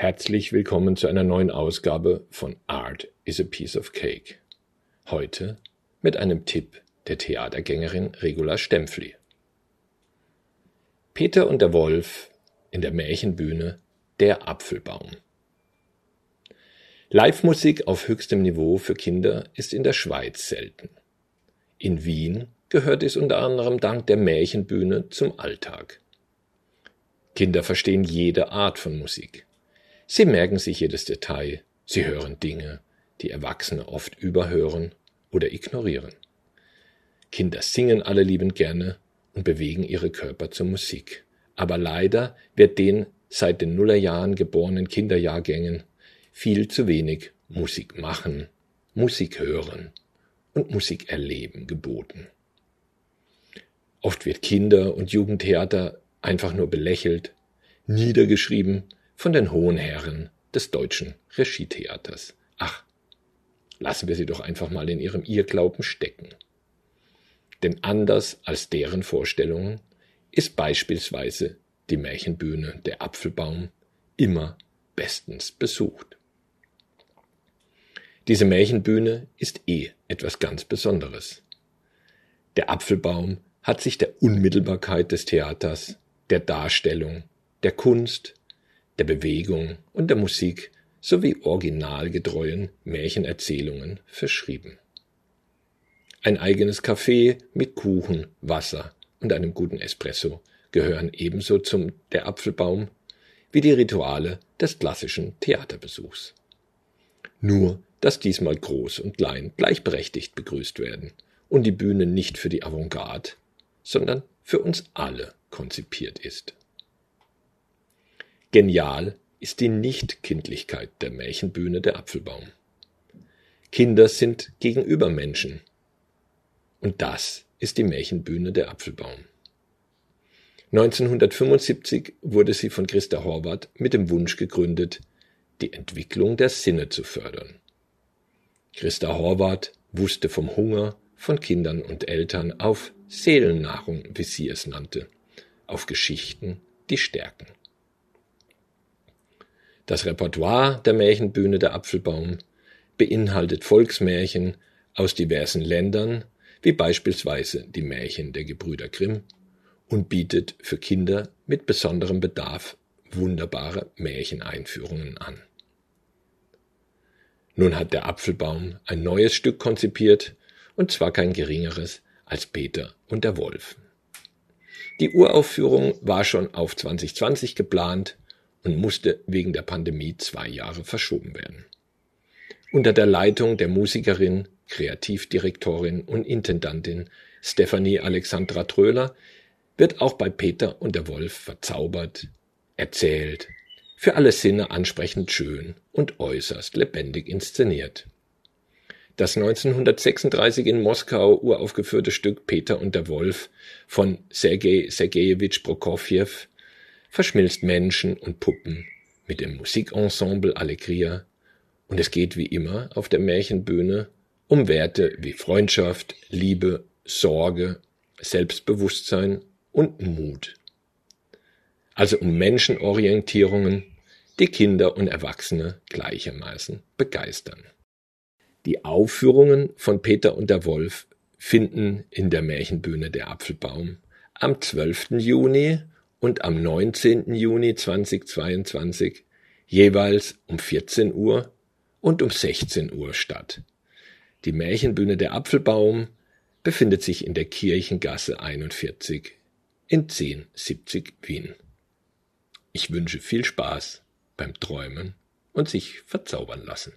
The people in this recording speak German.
Herzlich willkommen zu einer neuen Ausgabe von Art is a Piece of Cake. Heute mit einem Tipp der Theatergängerin Regula Stempfli. Peter und der Wolf in der Märchenbühne Der Apfelbaum. Live-Musik auf höchstem Niveau für Kinder ist in der Schweiz selten. In Wien gehört es unter anderem dank der Märchenbühne zum Alltag. Kinder verstehen jede Art von Musik. Sie merken sich jedes Detail, sie hören Dinge, die Erwachsene oft überhören oder ignorieren. Kinder singen alle liebend gerne und bewegen ihre Körper zur Musik. Aber leider wird den seit den Nullerjahren geborenen Kinderjahrgängen viel zu wenig Musik machen, Musik hören und Musik erleben geboten. Oft wird Kinder- und Jugendtheater einfach nur belächelt, niedergeschrieben von den hohen Herren des deutschen Regietheaters. Ach, lassen wir sie doch einfach mal in ihrem Irrglauben stecken. Denn anders als deren Vorstellungen ist beispielsweise die Märchenbühne Der Apfelbaum immer bestens besucht. Diese Märchenbühne ist eh etwas ganz Besonderes. Der Apfelbaum hat sich der Unmittelbarkeit des Theaters, der Darstellung, der Kunst, der Bewegung und der Musik sowie originalgetreuen Märchenerzählungen verschrieben. Ein eigenes Café mit Kuchen, Wasser und einem guten Espresso gehören ebenso zum Der Apfelbaum wie die Rituale des klassischen Theaterbesuchs. Nur, dass diesmal groß und klein gleichberechtigt begrüßt werden und die Bühne nicht für die Avantgarde, sondern für uns alle konzipiert ist. Genial ist die Nichtkindlichkeit der Märchenbühne Der Apfelbaum. Kinder sind gegenüber Menschen. Und das ist die Märchenbühne Der Apfelbaum. 1975 wurde sie von Christa Horvath mit dem Wunsch gegründet, die Entwicklung der Sinne zu fördern. Christa Horvath wusste vom Hunger von Kindern und Eltern auf Seelennahrung, wie sie es nannte, auf Geschichten, die stärken. Das Repertoire der Märchenbühne Der Apfelbaum beinhaltet Volksmärchen aus diversen Ländern, wie beispielsweise die Märchen der Gebrüder Grimm, und bietet für Kinder mit besonderem Bedarf wunderbare Märcheneinführungen an. Nun hat der Apfelbaum ein neues Stück konzipiert, und zwar kein geringeres als Peter und der Wolf. Die Uraufführung war schon auf 2020 geplant, und musste wegen der Pandemie zwei Jahre verschoben werden. Unter der Leitung der Musikerin, Kreativdirektorin und Intendantin Stephanie Alexandra Tröhler wird auch bei Peter und der Wolf verzaubert, erzählt, für alle Sinne ansprechend schön und äußerst lebendig inszeniert. Das 1936 in Moskau uraufgeführte Stück Peter und der Wolf von Sergei Sergejewitsch Prokofjew verschmilzt Menschen und Puppen mit dem Musikensemble Allegria und es geht wie immer auf der Märchenbühne um Werte wie Freundschaft, Liebe, Sorge, Selbstbewusstsein und Mut. Also um Menschenorientierungen, die Kinder und Erwachsene gleichermaßen begeistern. Die Aufführungen von Peter und der Wolf finden in der Märchenbühne der Apfelbaum am 12. Juni und am 19. Juni 2022 jeweils um 14 Uhr und um 16 Uhr statt. Die Märchenbühne Der Apfelbaum befindet sich in der Kirchengasse 41 in 1070 Wien. Ich wünsche viel Spaß beim Träumen und sich verzaubern lassen.